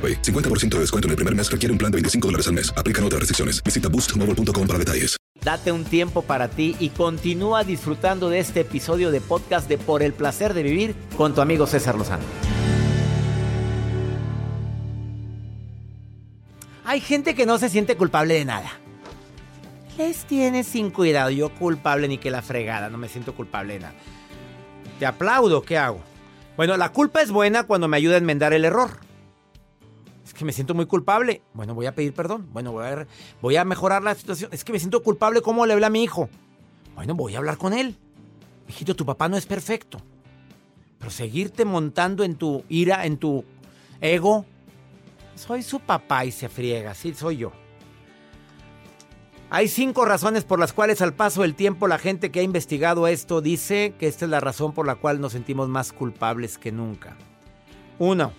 AroPay. 50% de descuento en el primer mes requiere un plan de 25 dólares al mes. Aplican otras restricciones. Visita boostmobile.com para detalles. Date un tiempo para ti y continúa disfrutando de este episodio de podcast de Por el placer de vivir con tu amigo César Lozano. Hay gente que no se siente culpable de nada. Les tiene sin cuidado. Yo culpable ni que la fregada. No me siento culpable de nada. Te aplaudo. ¿Qué hago? Bueno, la culpa es buena cuando me ayuda a enmendar el error que me siento muy culpable. Bueno, voy a pedir perdón. Bueno, voy a, voy a mejorar la situación. Es que me siento culpable. ¿Cómo le hablé a mi hijo? Bueno, voy a hablar con él. Hijito, tu papá no es perfecto. Pero seguirte montando en tu ira, en tu ego. Soy su papá y se friega. Sí, soy yo. Hay cinco razones por las cuales al paso del tiempo la gente que ha investigado esto dice que esta es la razón por la cual nos sentimos más culpables que nunca. Uno,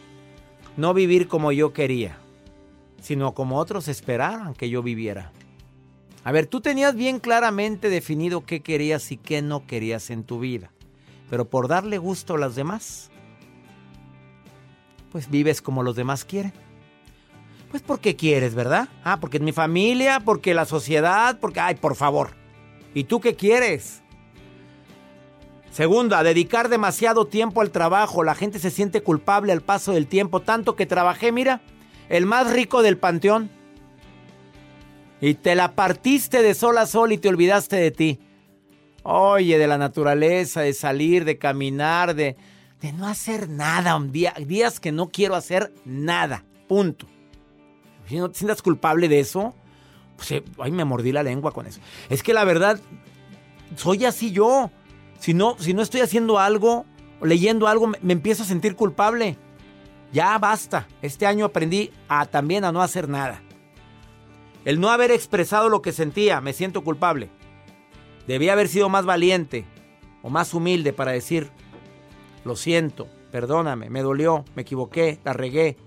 no vivir como yo quería, sino como otros esperaban que yo viviera. A ver, tú tenías bien claramente definido qué querías y qué no querías en tu vida, pero por darle gusto a los demás, pues vives como los demás quieren. Pues porque quieres, ¿verdad? Ah, porque es mi familia, porque la sociedad, porque... Ay, por favor. ¿Y tú qué quieres? Segunda, dedicar demasiado tiempo al trabajo. La gente se siente culpable al paso del tiempo. Tanto que trabajé, mira, el más rico del panteón. Y te la partiste de sol a sol y te olvidaste de ti. Oye, de la naturaleza, de salir, de caminar, de, de no hacer nada. Un día, días que no quiero hacer nada. Punto. Si no te sientas culpable de eso, pues, eh, ay, me mordí la lengua con eso. Es que la verdad, soy así yo. Si no, si no estoy haciendo algo, leyendo algo, me, empiezo a sentir culpable. Ya basta. Este año aprendí también a no hacer nada. El no haber expresado lo que sentía, me siento culpable. Debía haber sido más valiente o más humilde para decir, lo siento, perdóname, me dolió, me equivoqué, la regué,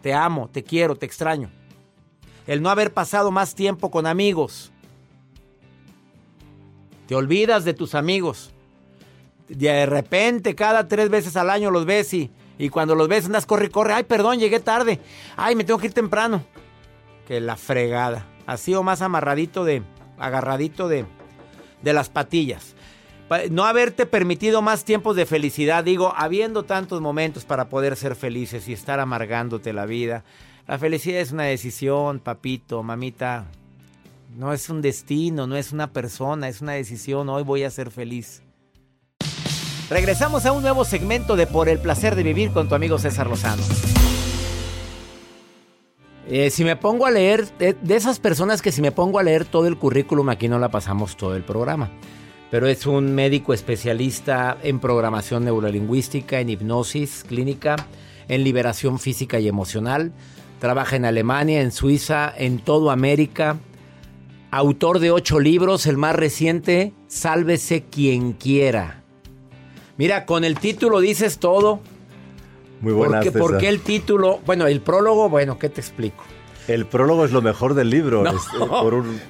te amo, te quiero, te extraño. El no haber pasado más tiempo con amigos. Te olvidas de tus amigos de repente cada tres veces al año los ves y, y cuando los ves andas corre, corre. Ay, perdón, llegué tarde. Ay, me tengo que ir temprano. Que la fregada. Así o más amarradito de, agarradito de, de las patillas. No haberte permitido más tiempos de felicidad, digo, habiendo tantos momentos para poder ser felices y estar amargándote la vida. La felicidad es una decisión, papito, mamita. No es un destino, no es una persona, es una decisión. Hoy voy a ser feliz. Regresamos a un nuevo segmento de Por el placer de vivir con tu amigo César Lozano. Eh, si me pongo a leer, de, esas personas que si me pongo a leer todo el currículum, aquí no la pasamos todo el programa. Pero es un médico especialista en programación neurolingüística, en hipnosis clínica, en liberación física y emocional. Trabaja en Alemania, en Suiza, en toda América. Autor de ocho libros, el más reciente, Sálvese quien quiera Mira, con el título dices todo. Muy buenas. Porque, ¿Por qué el título? Bueno, el prólogo, bueno, ¿qué te explico? El prólogo es lo mejor del libro. Eh,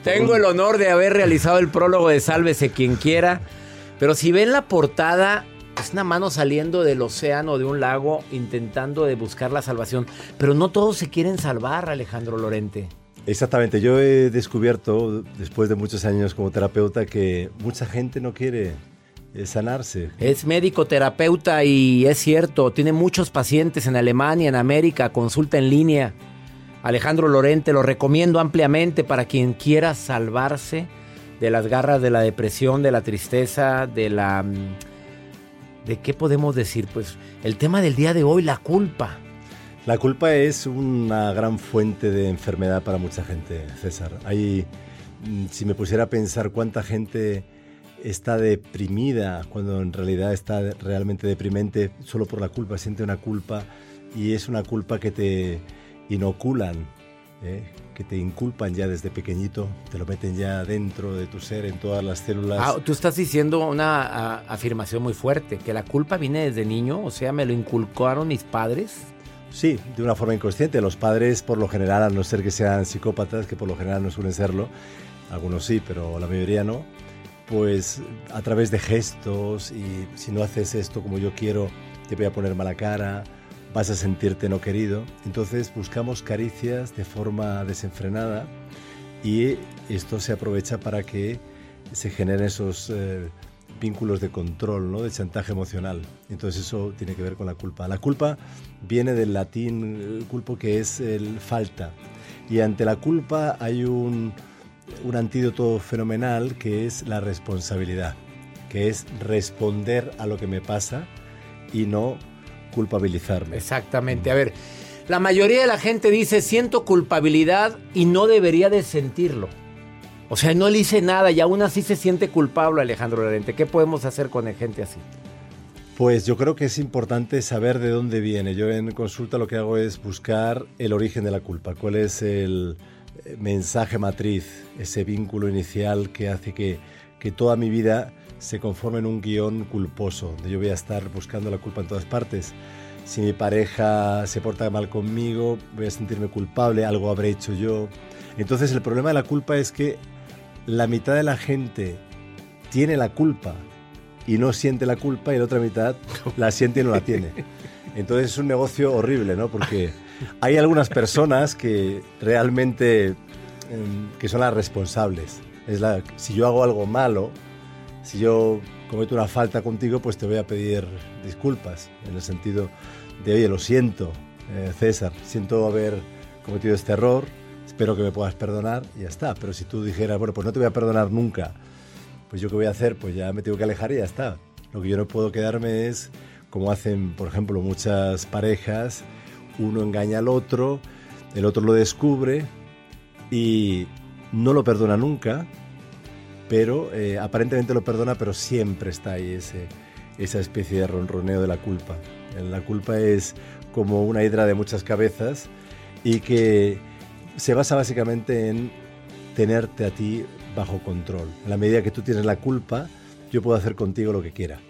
tengo el honor de haber realizado el prólogo de Sálvese quien quiera. Pero si ven la portada, es una mano saliendo del océano, de un lago, intentando de buscar la salvación. Pero no todos se quieren salvar, Alejandro Lorente. Exactamente, yo he descubierto, después de muchos años como terapeuta, que mucha gente no quiere sanarse. Es médico terapeuta y es cierto, tiene muchos pacientes en Alemania, en América, consulta en línea. Alejandro Lorente, lo recomiendo ampliamente para quien quiera salvarse de las garras de la depresión, de la tristeza, de la... Mm, ¿De qué podemos decir? Pues el tema del día de hoy, la culpa. La culpa es una gran fuente de enfermedad para mucha gente, César. Hay, mm, si me pusiera a pensar cuánta gente está deprimida cuando en realidad está realmente deprimente solo por la culpa, siente una culpa y es una culpa que te inoculan, ¿eh? que te inculpan ya desde pequeñito, te lo meten ya dentro de tu ser, en todas las células. Ah, tú estás diciendo una afirmación muy fuerte, que la culpa viene desde niño, o sea, me lo inculcaron mis padres. Sí, de una forma inconsciente. Los padres, por lo general, a no ser que sean psicópatas, que por lo general no suelen serlo, algunos sí, pero la mayoría no, pues a través de gestos y si no haces esto como yo quiero, te voy a poner mala cara, vas a sentirte no querido. Entonces buscamos caricias de forma desenfrenada y esto se aprovecha para que se generen esos eh, vínculos de control, ¿no? de chantaje emocional. Entonces eso tiene que ver con la culpa. La culpa viene del latín culpo que es el falta. Y ante la culpa hay un, un antídoto fenomenal que es la responsabilidad, que es responder a lo que me pasa y no culpabilizarme. Exactamente. A ver, la mayoría de la gente dice siento culpabilidad y no debería de sentirlo. O sea, no le hice nada y aún así se siente culpable Alejandro Lorente. ¿Qué podemos hacer con gente así? Pues yo creo que es importante saber de dónde viene. Yo en consulta lo que hago es buscar el origen de la culpa, cuál es el mensaje matriz, ese vínculo inicial que hace que, que toda mi vida se conforma en un guion culposo, donde yo voy a estar buscando la culpa en todas partes. Si mi pareja se porta mal conmigo, voy a sentirme culpable, algo habré hecho yo. Entonces el problema de la culpa es que la mitad de la gente tiene la culpa y no siente la culpa y la otra mitad la siente y no la tiene. Entonces es un negocio horrible, ¿no? Porque hay algunas personas que realmente em, que son las responsables. Es la, si yo hago algo malo, si yo cometo una falta contigo, pues te voy a pedir disculpas, en el sentido de, oye, lo siento, eh, César, siento haber cometido este error, espero que me puedas perdonar y ya está. Pero si tú dijeras, bueno, pues no te voy a perdonar nunca, pues yo qué voy a hacer, pues ya me tengo que alejar y ya está. Lo que yo no puedo quedarme es, como hacen, por ejemplo, muchas parejas, uno engaña al otro, el otro lo descubre y no lo perdona nunca, pero eh, aparentemente lo perdona, pero siempre está ahí ese, esa especie de ronroneo de la culpa. La culpa es como una hidra de muchas cabezas y que se basa básicamente en tenerte a ti bajo control. En la medida que tú tienes la culpa, yo puedo hacer contigo lo que quiera.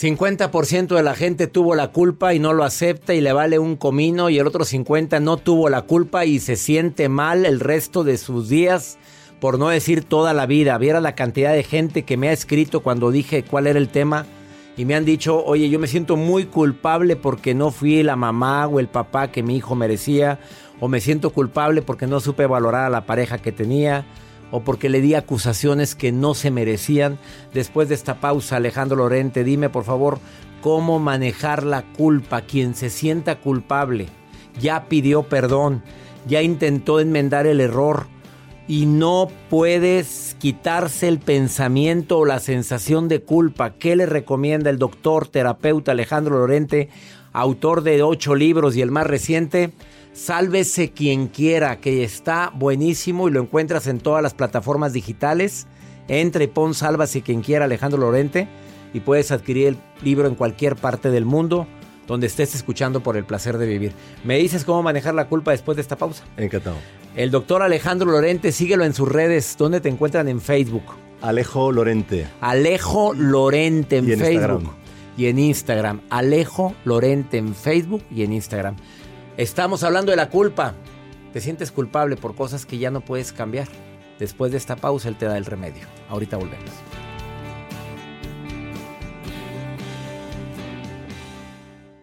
50% de la gente tuvo la culpa y no lo acepta y le vale un comino y el otro 50% no tuvo la culpa y se siente mal el resto de sus días por no decir toda la vida. Viera la cantidad de gente que me ha escrito cuando dije cuál era el tema y me han dicho, oye, yo me siento muy culpable porque no fui la mamá o el papá que mi hijo merecía, o me siento culpable porque no supe valorar a la pareja que tenía, o porque le di acusaciones que no se merecían. Después de esta pausa, Alejandro Lorente, dime por favor cómo manejar la culpa. Quien se sienta culpable ya pidió perdón, ya intentó enmendar el error y no puedes quitarse el pensamiento o la sensación de culpa. ¿Qué le recomienda el doctor terapeuta Alejandro Lorente, autor de ocho libros y el más reciente? Sálvese quien quiera, que está buenísimo y lo encuentras en todas las plataformas digitales. Entre y pon Sálvese quien quiera Alejandro Lorente y puedes adquirir el libro en cualquier parte del mundo donde estés escuchando por el placer de vivir. ¿Me dices cómo manejar la culpa después de esta pausa? Encantado. El doctor Alejandro Lorente, síguelo en sus redes. ¿Dónde te encuentran en Facebook? Alejo Lorente. Alejo Lorente en, Facebook. Y en Instagram. Alejo Lorente en Facebook y en Instagram. Estamos hablando de la culpa. Te sientes culpable por cosas que ya no puedes cambiar. Después de esta pausa, él te da el remedio. Ahorita volvemos.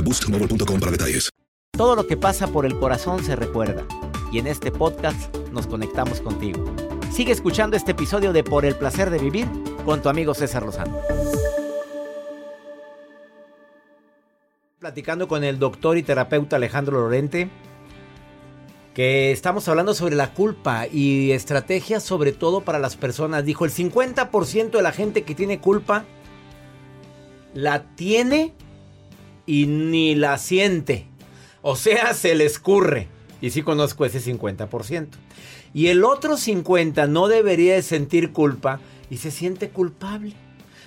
boostmobile.com para detalles. Todo lo que pasa por el corazón se recuerda. Y en este podcast nos conectamos contigo. Sigue escuchando este episodio de Por el placer de vivir con tu amigo César Lozano. Platicando con el doctor y terapeuta Alejandro Lorente, que estamos hablando sobre la culpa y estrategias sobre todo para las personas. Dijo, el 50% de la gente que tiene culpa la tiene y ni la siente. O sea, se le escurre. Y sí conozco ese 50%. Y el otro 50% no debería de sentir culpa y se siente culpable.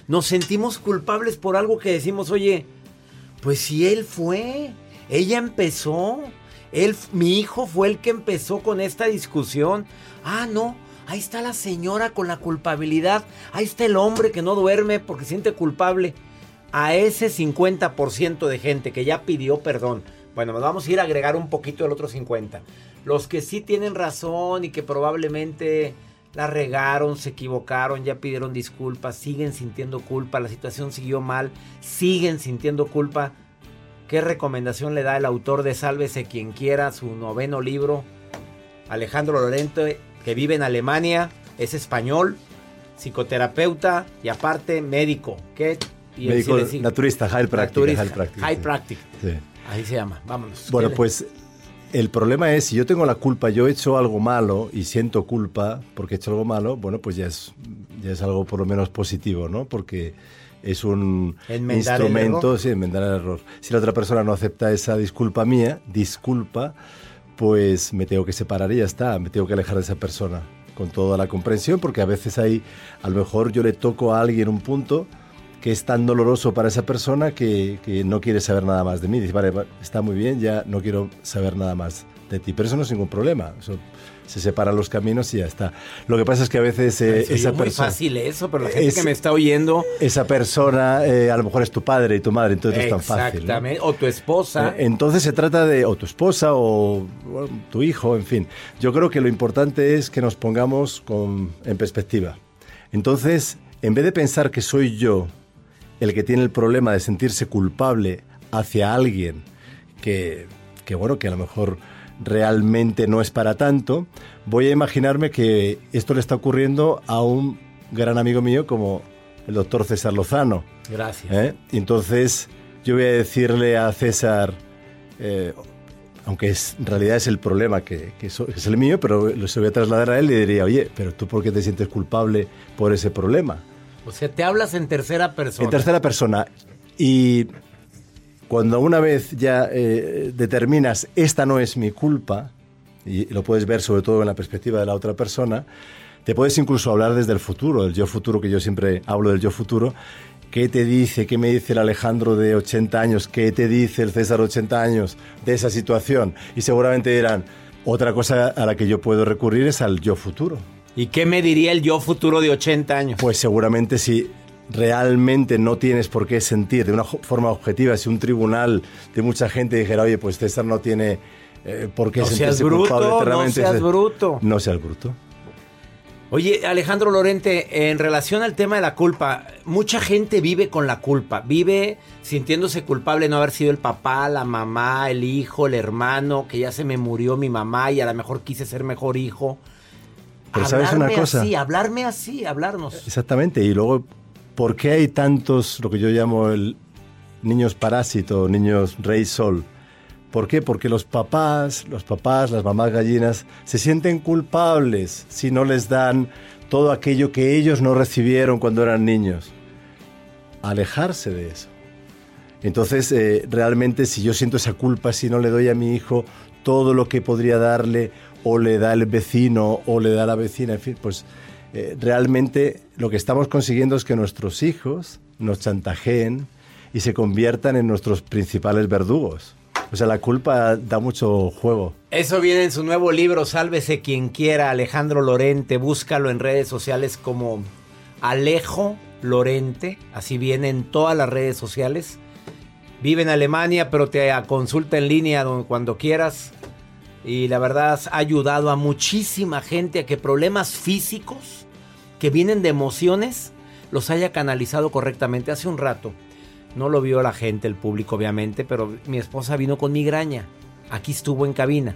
Nos sentimos culpables por algo que decimos, oye, pues si él fue, ella empezó, él, mi hijo fue el que empezó con esta discusión. Ah, no, ahí está la señora con la culpabilidad, ahí está el hombre que no duerme porque siente culpable. A ese 50% de gente que ya pidió perdón, bueno, nos vamos a ir a agregar un poquito del otro 50. Los que sí tienen razón y que probablemente la regaron, se equivocaron, ya pidieron disculpas, siguen sintiendo culpa, la situación siguió mal, siguen sintiendo culpa. ¿Qué recomendación le da el autor de Sálvese quien quiera, su noveno libro? Alejandro Lorente, que vive en Alemania, es español, psicoterapeuta y aparte médico. ¿Qué? Y médico naturista, high practice. High practice. Sí. Ahí se llama, vámonos. Bueno, pues el problema es, si yo tengo la culpa, yo he hecho algo malo y siento culpa porque he hecho algo malo, bueno, pues ya es, ya es algo por lo menos positivo, ¿no? Porque es un instrumento, sí, enmendar el error. Si la otra persona no acepta esa disculpa mía, disculpa, pues me tengo que separar y ya está, me tengo que alejar de esa persona con toda la comprensión, porque a veces hay, a lo mejor yo le toco a alguien un punto que es tan doloroso para esa persona que, que, no quiere saber nada más de mí. Dice, vale, está muy bien, ya no quiero saber nada más de ti. Pero eso no es ningún problema. Eso, se separan los caminos y ya está. Lo que pasa es que a veces eh, esa persona... Es fácil eso, pero la gente que me está oyendo... Esa persona eh, a lo mejor es tu padre y tu madre, entonces no es tan fácil. Exactamente, o tu esposa. Eh, entonces se trata de, o tu esposa, o tu hijo, en fin. Yo creo que lo importante es que nos pongamos con, en perspectiva. Entonces, en vez de pensar que soy yo el que tiene el problema de sentirse culpable hacia alguien que, que, bueno, que a lo mejor realmente no es para tanto, voy a imaginarme que esto le está ocurriendo a un gran amigo mío como el doctor César Lozano. Gracias. ¿Eh? Entonces yo voy a decirle a César, eh, aunque es, en realidad es el problema que, que es el mío, pero lo se voy a trasladar a él y le diría, oye, pero tú por qué te sientes culpable por ese problema? O sea, te hablas en tercera persona. En tercera persona. Y cuando una vez ya eh, determinas, esta no es mi culpa, y lo puedes ver sobre todo en la perspectiva de la otra persona, te puedes incluso hablar desde el futuro, el yo futuro, que yo siempre hablo del yo futuro. ¿Qué te dice, qué me dice el Alejandro de 80 años, qué te dice el César de 80 años de esa situación? Y seguramente dirán, otra cosa a la que yo puedo recurrir es al yo futuro. ¿Y qué me diría el yo futuro de 80 años? Pues seguramente si realmente no tienes por qué sentir de una forma objetiva, si un tribunal de mucha gente dijera, oye, pues César no tiene eh, por qué no sentirse seas bruto, culpable, no seas bruto. No seas bruto. Oye, Alejandro Lorente, en relación al tema de la culpa, mucha gente vive con la culpa, vive sintiéndose culpable de no haber sido el papá, la mamá, el hijo, el hermano, que ya se me murió mi mamá y a lo mejor quise ser mejor hijo. Pero sabes una cosa. Así, hablarme así, hablarnos. Exactamente. Y luego, ¿por qué hay tantos, lo que yo llamo el niños parásito, niños rey sol. ¿Por qué? Porque los papás, los papás, las mamás gallinas, se sienten culpables si no les dan todo aquello que ellos no recibieron cuando eran niños. Alejarse de eso. Entonces, eh, realmente si yo siento esa culpa, si no le doy a mi hijo todo lo que podría darle, o le da el vecino, o le da la vecina, en fin, pues eh, realmente lo que estamos consiguiendo es que nuestros hijos nos chantajeen y se conviertan en nuestros principales verdugos. O sea, la culpa da mucho juego. Eso viene en su nuevo libro, Sálvese quien quiera, Alejandro Lorente. Búscalo en redes sociales como Alejo Lorente. Así viene en todas las redes sociales. Vive en Alemania, pero te consulta en línea cuando quieras. Y la verdad ha ayudado a muchísima gente a que problemas físicos que vienen de emociones los haya canalizado correctamente. Hace un rato, no lo vio la gente, el público obviamente, pero mi esposa vino con migraña. Aquí estuvo en cabina.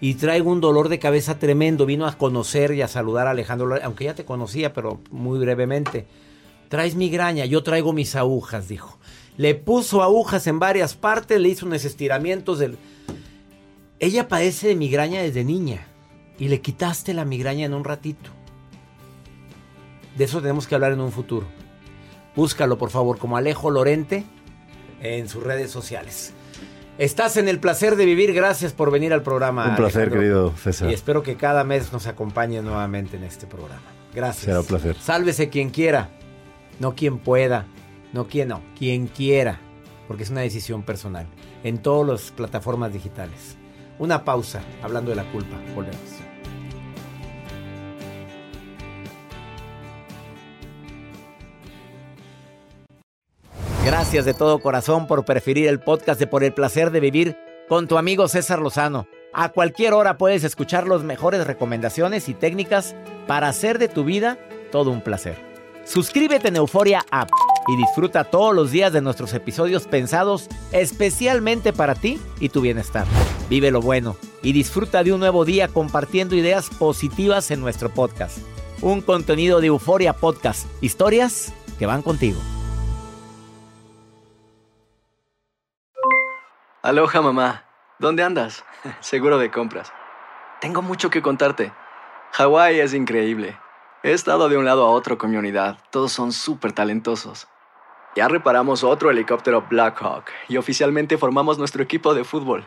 Y traigo un dolor de cabeza tremendo. Vino a conocer y a saludar a Alejandro, aunque ya te conocía, pero muy brevemente. Traes migraña, yo traigo mis agujas, dijo. Le puso agujas en varias partes, le hizo unos estiramientos del... Ella padece de migraña desde niña y le quitaste la migraña en un ratito. De eso tenemos que hablar en un futuro. Búscalo por favor como Alejo Lorente en sus redes sociales. Estás en el placer de vivir. Gracias por venir al programa. Un placer, querido César. Y espero que cada mes nos acompañe nuevamente en este programa. Gracias. Será un placer. Sálvese quien quiera, no quien pueda. No quien no, quien quiera, porque es una decisión personal, en todas las plataformas digitales. Una pausa, hablando de la culpa, volvemos. Gracias de todo corazón por preferir el podcast de Por el placer de vivir con tu amigo César Lozano. A cualquier hora puedes escuchar las mejores recomendaciones y técnicas para hacer de tu vida todo un placer. Suscríbete en Euforia App y disfruta todos los días de nuestros episodios pensados especialmente para ti y tu bienestar. Vive lo bueno y disfruta de un nuevo día compartiendo ideas positivas en nuestro podcast. Un contenido de Euforia Podcast, historias que van contigo. Aloha mamá, ¿dónde andas? Seguro de compras. Tengo mucho que contarte. Hawái es increíble. He estado de un lado a otro con mi unidad. Todos son súper talentosos. Ya reparamos otro helicóptero Blackhawk y oficialmente formamos nuestro equipo de fútbol.